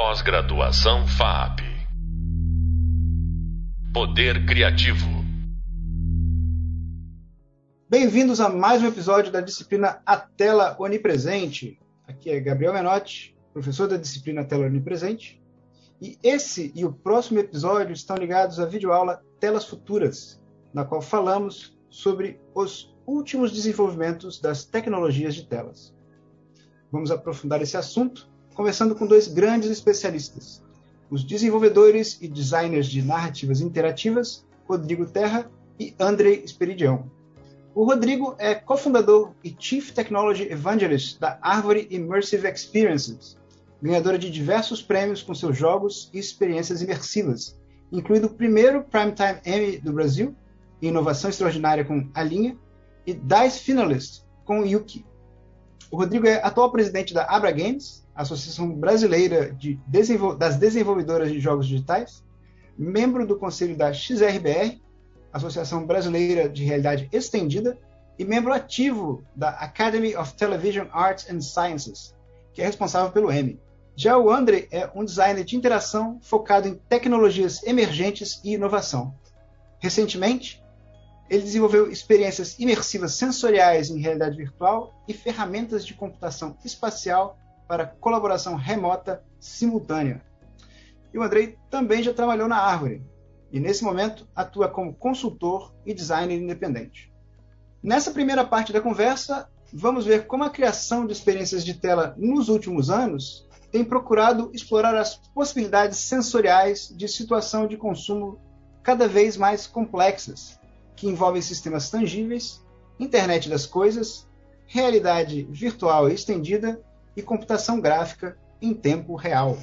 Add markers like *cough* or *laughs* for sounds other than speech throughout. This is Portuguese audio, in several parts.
Pós-graduação FAP. Poder Criativo. Bem-vindos a mais um episódio da disciplina A Tela Onipresente. Aqui é Gabriel Menotti, professor da disciplina Tela Onipresente. E esse e o próximo episódio estão ligados à videoaula Telas Futuras, na qual falamos sobre os últimos desenvolvimentos das tecnologias de telas. Vamos aprofundar esse assunto conversando com dois grandes especialistas, os desenvolvedores e designers de narrativas interativas, Rodrigo Terra e Andrei Esperidião. O Rodrigo é cofundador e Chief Technology Evangelist da Árvore Immersive Experiences, ganhadora de diversos prêmios com seus jogos e experiências imersivas, incluindo o primeiro Primetime Emmy do Brasil, em inovação extraordinária com A Linha, e DICE Finalist com Yuki. O Rodrigo é atual presidente da Abra Games, Associação Brasileira de Desenvol das Desenvolvedoras de Jogos Digitais, membro do Conselho da XRBR, Associação Brasileira de Realidade Estendida, e membro ativo da Academy of Television Arts and Sciences, que é responsável pelo Emmy. Já o André é um designer de interação focado em tecnologias emergentes e inovação. Recentemente, ele desenvolveu experiências imersivas sensoriais em realidade virtual e ferramentas de computação espacial para colaboração remota simultânea. E o Andrei também já trabalhou na Árvore e, nesse momento, atua como consultor e designer independente. Nessa primeira parte da conversa, vamos ver como a criação de experiências de tela nos últimos anos tem procurado explorar as possibilidades sensoriais de situação de consumo cada vez mais complexas, que envolvem sistemas tangíveis, internet das coisas, realidade virtual estendida e computação gráfica em tempo real.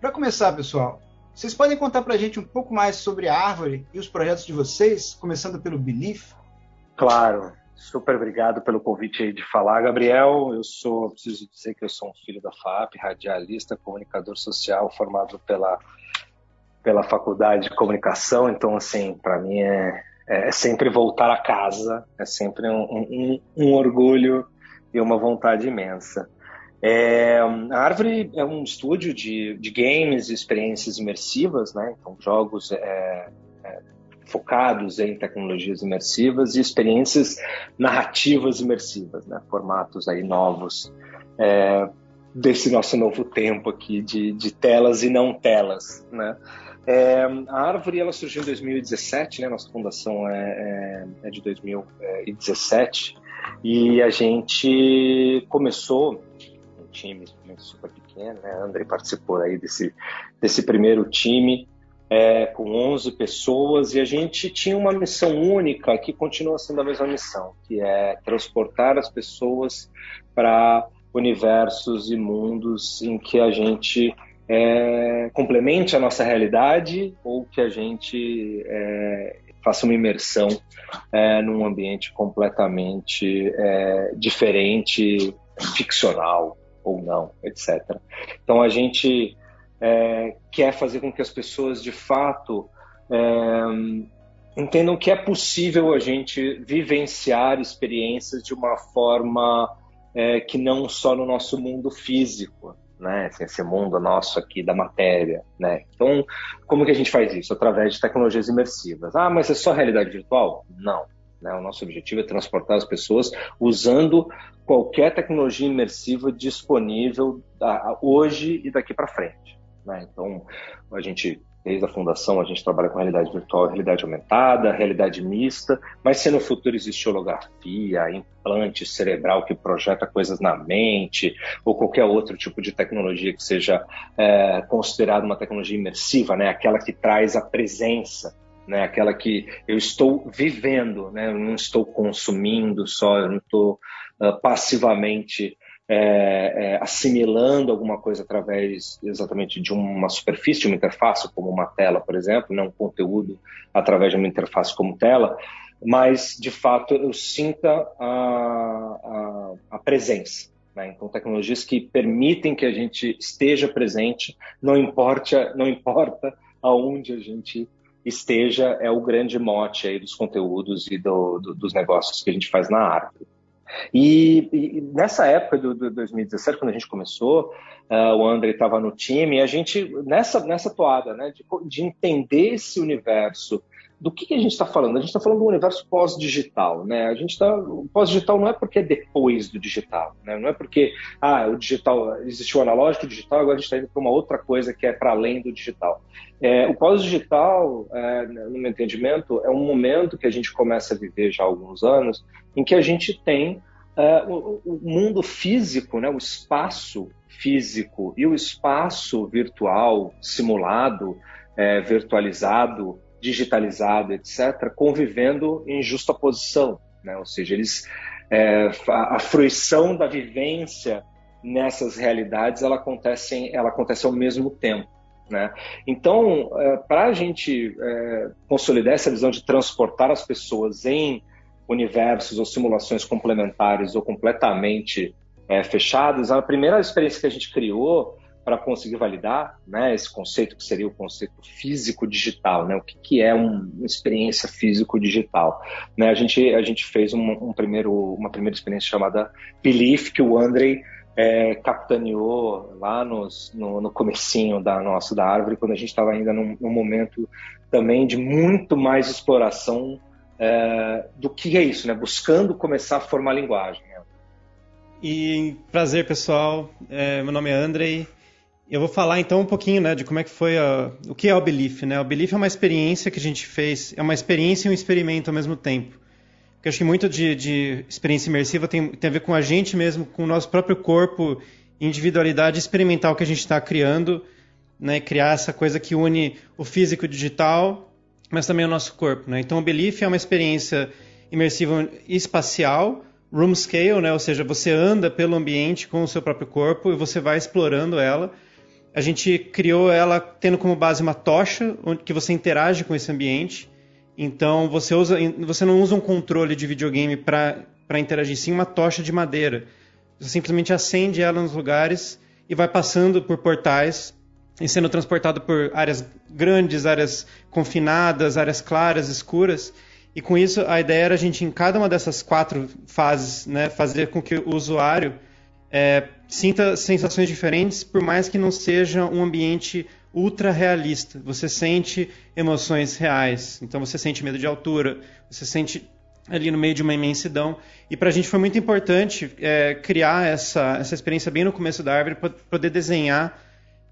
Para começar, pessoal, vocês podem contar para a gente um pouco mais sobre a Árvore e os projetos de vocês, começando pelo Belief? Claro, super obrigado pelo convite aí de falar, Gabriel. Eu sou, preciso dizer que eu sou um filho da FAP, radialista, comunicador social, formado pela, pela Faculdade de Comunicação. Então, assim, para mim é, é sempre voltar a casa, é sempre um, um, um orgulho e uma vontade imensa. É, a Árvore é um estúdio de, de games e experiências imersivas, né? Então, jogos é, é, focados em tecnologias imersivas e experiências narrativas imersivas, né? Formatos aí novos é, desse nosso novo tempo aqui de, de telas e não telas, né? É, a Árvore ela surgiu em 2017, né? Nossa fundação é, é, é de 2017 e a gente começou time super pequeno, né? André participou aí desse, desse primeiro time é, com 11 pessoas e a gente tinha uma missão única que continua sendo a mesma missão, que é transportar as pessoas para universos e mundos em que a gente é, complemente a nossa realidade ou que a gente é, faça uma imersão é, num ambiente completamente é, diferente, ficcional, ou não, etc. Então a gente é, quer fazer com que as pessoas de fato é, entendam que é possível a gente vivenciar experiências de uma forma que não só no nosso mundo físico, né, esse mundo nosso aqui da matéria, né? Então, como que a gente faz isso? Através de tecnologias imersivas. Ah, mas é só realidade virtual? Não. Né? O nosso objetivo é transportar as pessoas usando qualquer tecnologia imersiva disponível hoje e daqui para frente. Né? Então, a gente desde a fundação a gente trabalha com realidade virtual, realidade aumentada, realidade mista, mas se no futuro existe holografia, implante cerebral que projeta coisas na mente, ou qualquer outro tipo de tecnologia que seja é, considerada uma tecnologia imersiva, né, aquela que traz a presença né? Aquela que eu estou vivendo, né? Eu não estou consumindo só, eu não estou uh, passivamente é, é, assimilando alguma coisa através exatamente de uma superfície, uma interface, como uma tela, por exemplo, não um conteúdo através de uma interface como tela, mas de fato eu sinta a, a, a presença. Né? Então, tecnologias que permitem que a gente esteja presente, não importa, não importa aonde a gente esteja é o grande mote aí dos conteúdos e do, do, dos negócios que a gente faz na árvore. E, e nessa época do, do, 2017, quando a gente começou, uh, o André estava no time, e a gente, nessa, nessa toada, né, de, de entender esse universo, do que, que a gente está falando? A gente está falando do universo pós-digital, né? A gente está pós-digital não é porque é depois do digital, né? Não é porque ah o digital existiu o analógico, o digital, agora a gente está indo para uma outra coisa que é para além do digital. É, o pós-digital, é, no meu entendimento, é um momento que a gente começa a viver já há alguns anos, em que a gente tem é, o, o, mundo físico, né? O espaço físico e o espaço virtual simulado, é, virtualizado digitalizado, etc., convivendo em justa posição, né? ou seja, eles é, a, fruição da vivência nessas realidades ela acontece, ela acontece ao mesmo tempo. Né? Então, é, para a gente é, consolidar essa visão de transportar as pessoas em universos ou simulações complementares ou completamente é, a primeira experiência que a gente criou para conseguir validar né, esse conceito que seria o conceito físico-digital, né, o que, que é um, uma experiência físico-digital. Né, a, gente, a gente fez um, um, primeiro, uma primeira experiência chamada Belief, que o Andrei é, capitaneou lá nos, no, no comecinho da nossa da árvore, quando a gente estava ainda num, num, momento também de muito mais exploração é, do que é isso, né, buscando começar a formar linguagem. Né. E prazer, pessoal. É, meu nome é Andrei. Eu vou falar então um pouquinho né, de como é que foi a, o que é o Belief. Né? O Belief é uma experiência que a gente fez, é uma experiência e um experimento ao mesmo tempo. Porque acho que muito de, de experiência imersiva tem, tem, a ver com a gente mesmo, com o nosso próprio corpo, individualidade experimental que a gente está criando, né? criar essa coisa que une o físico e o digital, mas também o nosso corpo. Né? Então o Belief é uma experiência imersiva espacial, room scale, né? ou seja, você anda pelo ambiente com o seu próprio corpo e você vai explorando ela a gente criou ela tendo como base uma tocha, que você interage com esse ambiente. Então você usa, você não usa um controle de videogame para interagir, sim uma tocha de madeira. Você simplesmente acende ela nos lugares e vai passando por portais e sendo transportado por áreas grandes, áreas confinadas, áreas claras, escuras. E com isso a ideia era a gente em cada uma dessas quatro fases, né, fazer com que o usuário é, sinta sensações diferentes, por mais que não seja um ambiente ultra realista. Você sente emoções reais. Então você sente medo de altura, você sente ali no meio de uma imensidão. E para a gente foi muito importante é, criar essa, essa experiência bem no começo da árvore, para poder desenhar,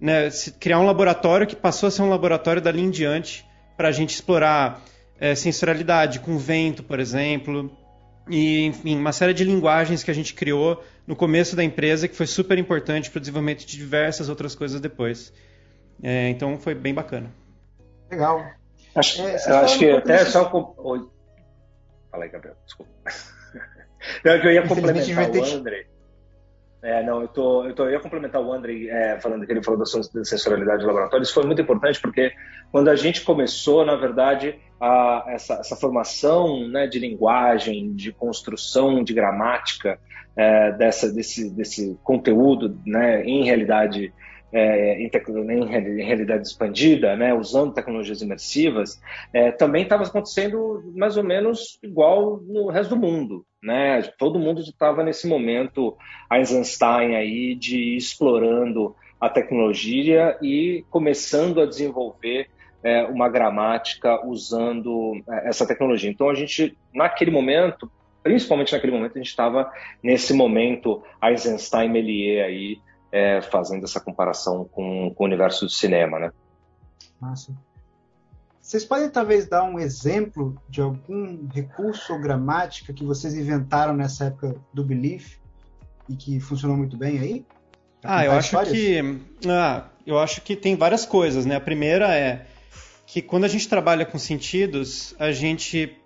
né, criar um laboratório que passou a ser um laboratório dali em diante, para a gente explorar é, sensorialidade com vento, por exemplo, e enfim, uma série de linguagens que a gente criou no começo da empresa que foi super importante para o desenvolvimento de diversas outras coisas depois. É, então foi bem bacana. Legal. Acho, é, *laughs* eu acho que até só. Com... Oi. Fala aí, Gabriel, desculpa. Não, eu ia complementar o André. É, não, eu, tô, eu, tô, eu ia complementar o André é, falando que ele falou da sensorialidade do laboratório. Isso foi muito importante porque quando a gente começou, na verdade, a, essa, essa, formação né, de linguagem, de construção, de gramática é, dessa, desse, desse conteúdo né, em realidade é, em, em, realidade expandida, né, usando tecnologias imersivas, é, também estava acontecendo mais ou menos igual no resto do mundo. Né? Todo mundo estava nesse momento Eisenstein aí de explorando a tecnologia e começando a desenvolver é, uma gramática usando é, essa tecnologia. Então a gente, naquele momento, principalmente naquele momento, a gente estava nesse momento Eisenstein-Méliès aí, é, fazendo essa comparação com, com, o universo do cinema, né? Massa. Vocês podem talvez dar um exemplo de algum recurso ou gramática que vocês inventaram nessa época do Belief e que funcionou muito bem aí? Ah, eu acho que ah, eu acho que tem várias coisas, né? A primeira é que quando a gente trabalha com sentidos, a gente,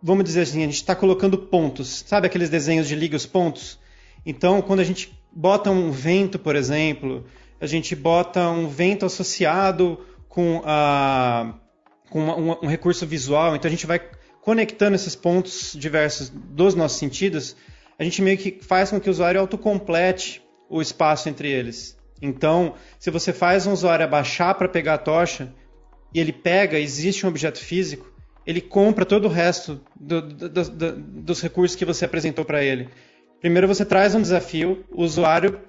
vamos dizer assim, a gente está colocando pontos, sabe aqueles desenhos de liga os pontos? Então, quando a gente bota um vento, por exemplo, a gente bota um vento associado com, a, com uma, um, recurso visual, então a gente vai conectando esses pontos diversos dos nossos sentidos, a gente meio que faz com que o usuário autocomplete o espaço entre eles. Então, se você faz um usuário abaixar para pegar a tocha, e ele pega, existe um objeto físico, ele compra todo o resto do, do, do, dos recursos que você apresentou para ele. Primeiro você traz um desafio, o usuário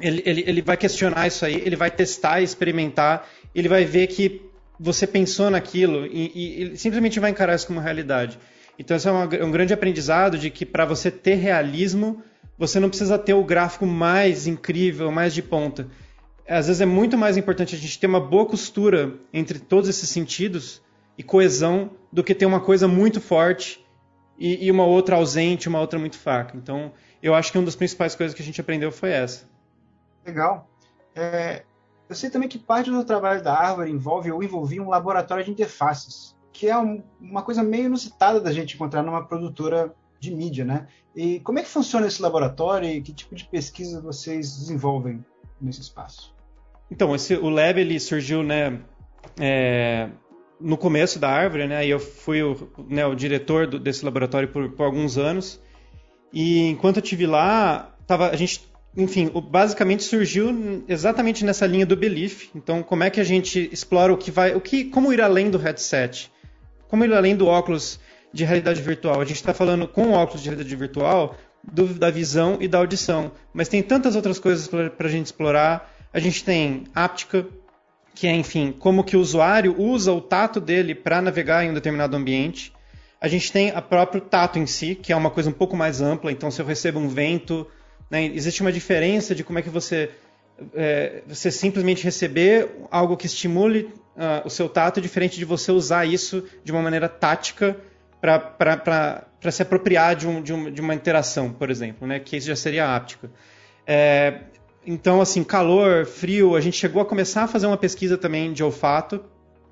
ele, ele, ele vai questionar isso aí, ele vai testar, experimentar, ele vai ver que você pensou naquilo e, e ele simplesmente vai encarar isso como realidade. Então, esse é uma, um grande aprendizado de que para você ter realismo, você não precisa ter o gráfico mais incrível, mais de ponta. Às vezes é muito mais importante a gente ter uma boa costura entre todos esses sentidos e coesão do que ter uma coisa muito forte e, e uma outra ausente, uma outra muito fraca. Então, eu acho que uma das principais coisas que a gente aprendeu foi essa. Legal. É, eu sei também que parte do trabalho da árvore envolve ou envolvia um laboratório de interfaces, que é um, uma coisa meio inusitada da gente encontrar numa produtora de mídia, né? E como é que funciona esse laboratório e que tipo de pesquisa vocês desenvolvem nesse espaço? Então, esse, o Lab ele surgiu, né, é, no começo da árvore, né? E eu fui o, né, o diretor do, desse laboratório por, por, alguns anos. E enquanto eu tive lá, tava, a gente, enfim, basicamente surgiu exatamente nessa linha do belief. Então, como é que a gente explora o que vai, o que, como ir além do headset, como ir além do óculos de realidade virtual. A gente está falando com óculos de realidade virtual do, da visão e da audição, mas tem tantas outras coisas para a gente explorar. A gente tem áptica, que é, enfim, como que o usuário usa o tato dele para navegar em um determinado ambiente. A gente tem o próprio tato em si, que é uma coisa um pouco mais ampla. Então, se eu recebo um vento, né, existe uma diferença de como é que você é, você simplesmente receber algo que estimule uh, o seu tato, diferente de você usar isso de uma maneira tática para se apropriar de, um, de, de, uma interação, por exemplo, né, que isso já seria áptica. É, então, assim, calor, frio, a gente chegou a começar a fazer uma pesquisa também de olfato.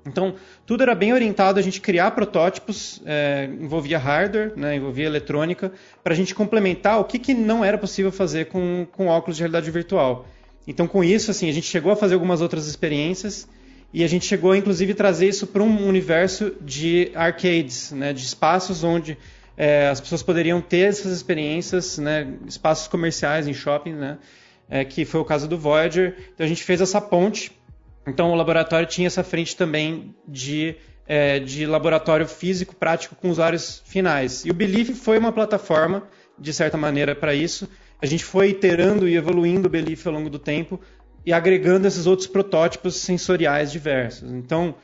Então, tudo era bem orientado a gente criar protótipos, é, envolvia hardware, né, envolvia eletrônica, para a gente complementar o que, que não era possível fazer com, com óculos de realidade virtual. Então, com isso, assim, a gente chegou a fazer algumas outras experiências e a gente chegou, inclusive, a trazer isso para um universo de arcades, né, de espaços onde é, as pessoas poderiam ter essas experiências, né, espaços comerciais em shopping, né, é, que foi o caso do Voyager. Então a gente fez essa ponte. Então o laboratório tinha essa frente também de, é, de laboratório físico prático com usuários finais. E o Belief foi uma plataforma, de certa maneira, para isso. A gente foi iterando e evoluindo o Belief ao longo do tempo e agregando esses outros protótipos sensoriais diversos. Então,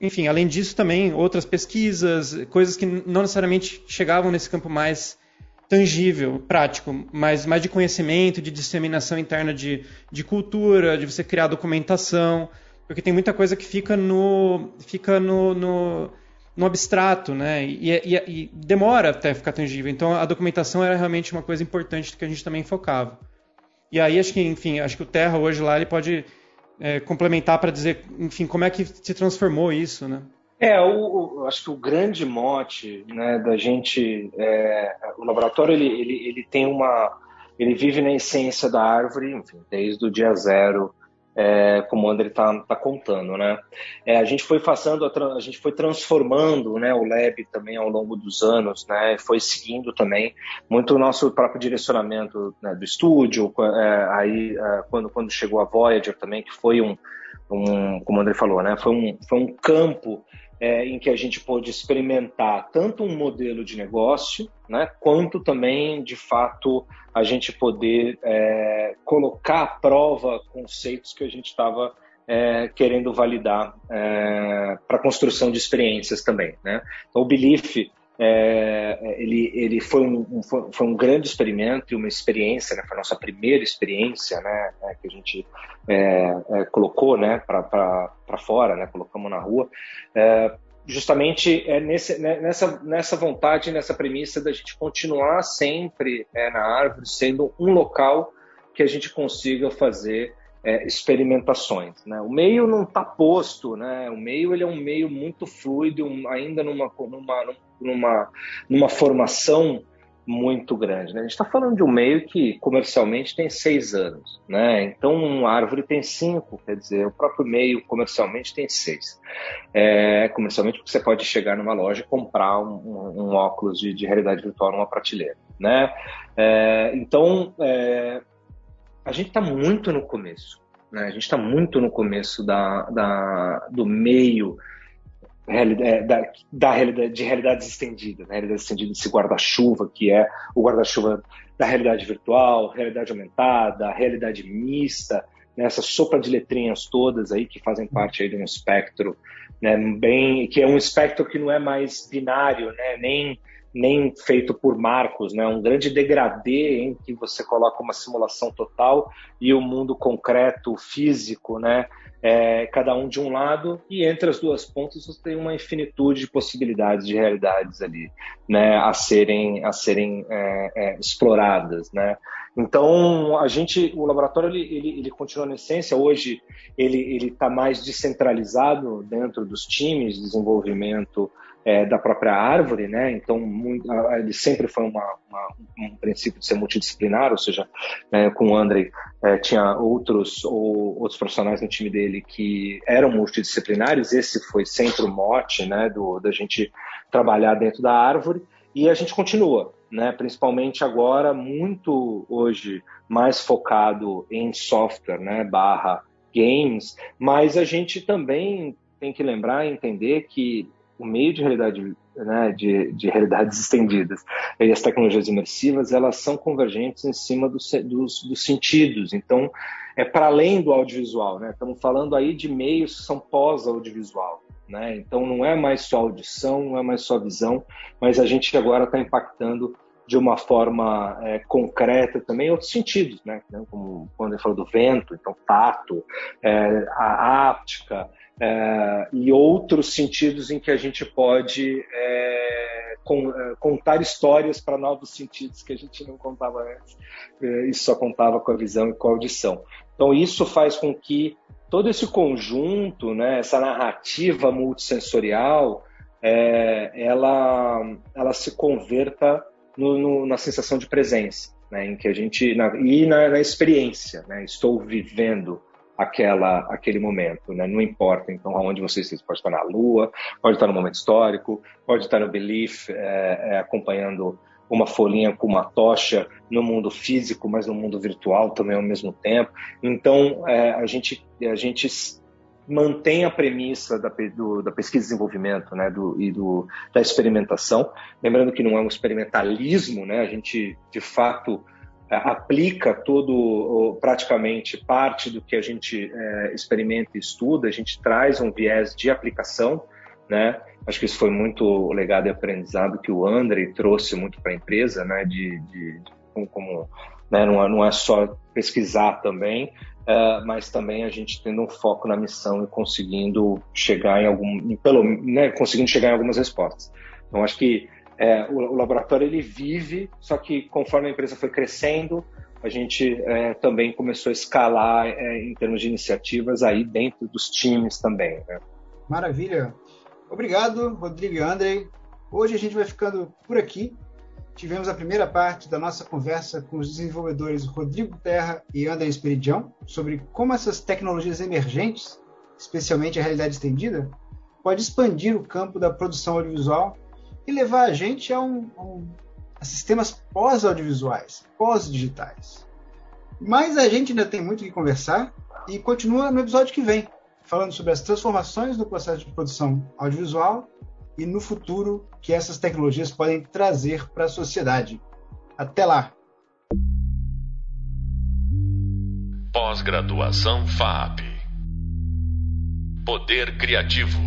enfim, além disso também outras pesquisas, coisas que não necessariamente chegavam nesse campo mais tangível, prático, mas mais de conhecimento, de disseminação interna de, de cultura, de você criar documentação, porque tem muita coisa que fica no fica no, no, no abstrato, né? E, e, e, demora até ficar tangível. Então a documentação era realmente uma coisa importante que a gente também focava. E aí acho que, enfim, acho que o Terra hoje lá ele pode é, complementar para dizer, enfim, como é que se transformou isso, né? É, o, o, acho que o grande mote né, da gente, é, o laboratório ele, ele, ele tem uma, ele vive na essência da árvore, enfim, desde o dia zero, é, como o André está tá contando, né? É, a gente foi fazendo, a, a, gente foi transformando, né, o lab também ao longo dos anos, né? Foi seguindo também muito o nosso próprio direcionamento né, do estúdio, é, aí é, quando quando chegou a Voyager também, que foi um, um como o André falou, né? Foi um, foi um campo é, em que a gente pôde experimentar tanto um modelo de negócio, né, quanto também, de fato, a gente poder é, colocar à prova conceitos que a gente estava é, querendo validar é, para a construção de experiências também. Né? Então, o Belief é, ele, ele foi, um, foi um grande experimento e uma experiência, né, foi a nossa primeira experiência né, é, que a gente é, é, colocou né, para fora, né, colocamos na rua, é, justamente é nesse, né, nessa, nessa vontade, nessa premissa da gente continuar sempre é, na árvore sendo um local que a gente consiga fazer é, experimentações. Né? O meio não está posto, né? o meio ele é um meio muito fluido, ainda numa, numa, numa, numa formação muito grande. Né? A gente está falando de um meio que comercialmente tem seis anos, né? então uma árvore tem cinco, quer dizer, o próprio meio comercialmente tem seis. É, comercialmente porque você pode chegar numa loja e comprar um, um, um óculos de, de, realidade virtual numa prateleira. Né? É, então, é, a gente está muito no começo. Né? A gente está muito no começo da, da, do meio é, da, da realidade, de realidades estendidas, né? realidade estendida, esse guarda-chuva que é o guarda-chuva da realidade virtual, realidade aumentada, realidade mista, né? essa sopa de letrinhas todas aí que fazem parte aí de um espectro, né? bem, que é um espectro que não é mais binário, né? nem nem feito por marcos, né? Um grande degradê em que você coloca uma simulação total e o mundo concreto, físico, né? é, cada um de um lado, e entre as duas pontas você tem uma infinitude de possibilidades de realidades ali, né, a serem, a serem é, é, exploradas, né. Então a gente, o laboratório ele, ele, ele continua na essência. Hoje ele está mais descentralizado dentro dos times de desenvolvimento é, da própria árvore, né? Então, muito, ele sempre foi uma, uma, um princípio de ser multidisciplinar, ou seja, é, com o Andrei é, tinha outros ou, outros profissionais no time dele que eram multidisciplinares. Esse foi sempre o mote, né? Do da gente trabalhar dentro da árvore e a gente continua, né? Principalmente agora muito hoje mais focado em software, né? Barra games, mas a gente também tem que lembrar e entender que o meio de realidade, né, de, de realidades estendidas e as tecnologias imersivas, elas são convergentes em cima do, dos, dos sentidos. Então, é para além do audiovisual, né? Estamos falando aí de meios que são pós-audiovisual. Né? Então não é mais só audição, não é mais só visão, mas a gente agora está impactando de uma forma é, concreta também outros sentidos, né? Como quando ele falou do vento, então tato, é, a áptica, é, e outros sentidos em que a gente pode é, com, é, contar histórias para novos sentidos que a gente não contava antes, é, e só contava com a visão e com a audição. Então, isso faz com que todo esse conjunto, né, essa narrativa multissensorial, é, ela, ela se converta no, no, na sensação de presença, né, em que a gente na, e na, na experiência, né, estou vivendo aquela, aquele momento, né? Não importa, então, aonde você esteja. Pode estar na Lua, pode estar no momento histórico, pode estar no Belief, é, é, acompanhando uma folhinha com uma tocha no mundo físico, mas no mundo virtual também ao mesmo tempo. Então, é, a, gente, a gente mantém a premissa da, do, da pesquisa e desenvolvimento né, do, e do, da experimentação. Lembrando que não é um experimentalismo, né, a gente, de fato, aplica todo, praticamente parte do que a gente é, experimenta e estuda, a gente traz um viés de aplicação, né? Acho que isso foi muito legado e aprendizado que o André trouxe muito para a empresa, né? De, de, de como né? não, é, não é só pesquisar também, uh, mas também a gente tendo um foco na missão e conseguindo chegar em algum, pelo, né? conseguindo chegar em algumas respostas. Então acho que é, o, o, laboratório ele vive, só que conforme a empresa foi crescendo, a gente é, também começou a escalar é, em termos de iniciativas aí dentro dos times também. Né? Maravilha. Obrigado, Rodrigo e Andrei. Hoje a gente vai ficando por aqui. Tivemos a primeira parte da nossa conversa com os desenvolvedores Rodrigo Terra e André Esperidião sobre como essas tecnologias emergentes, especialmente a realidade estendida, pode expandir o campo da produção audiovisual e levar a gente a, um, um, a sistemas pós-audiovisuais, pós-digitais. Mas a gente ainda tem muito que conversar e continua no episódio que vem, falando sobre as transformações no processo de produção audiovisual e no futuro que essas tecnologias podem trazer para a sociedade. Até lá! Pós-graduação FAP Poder Criativo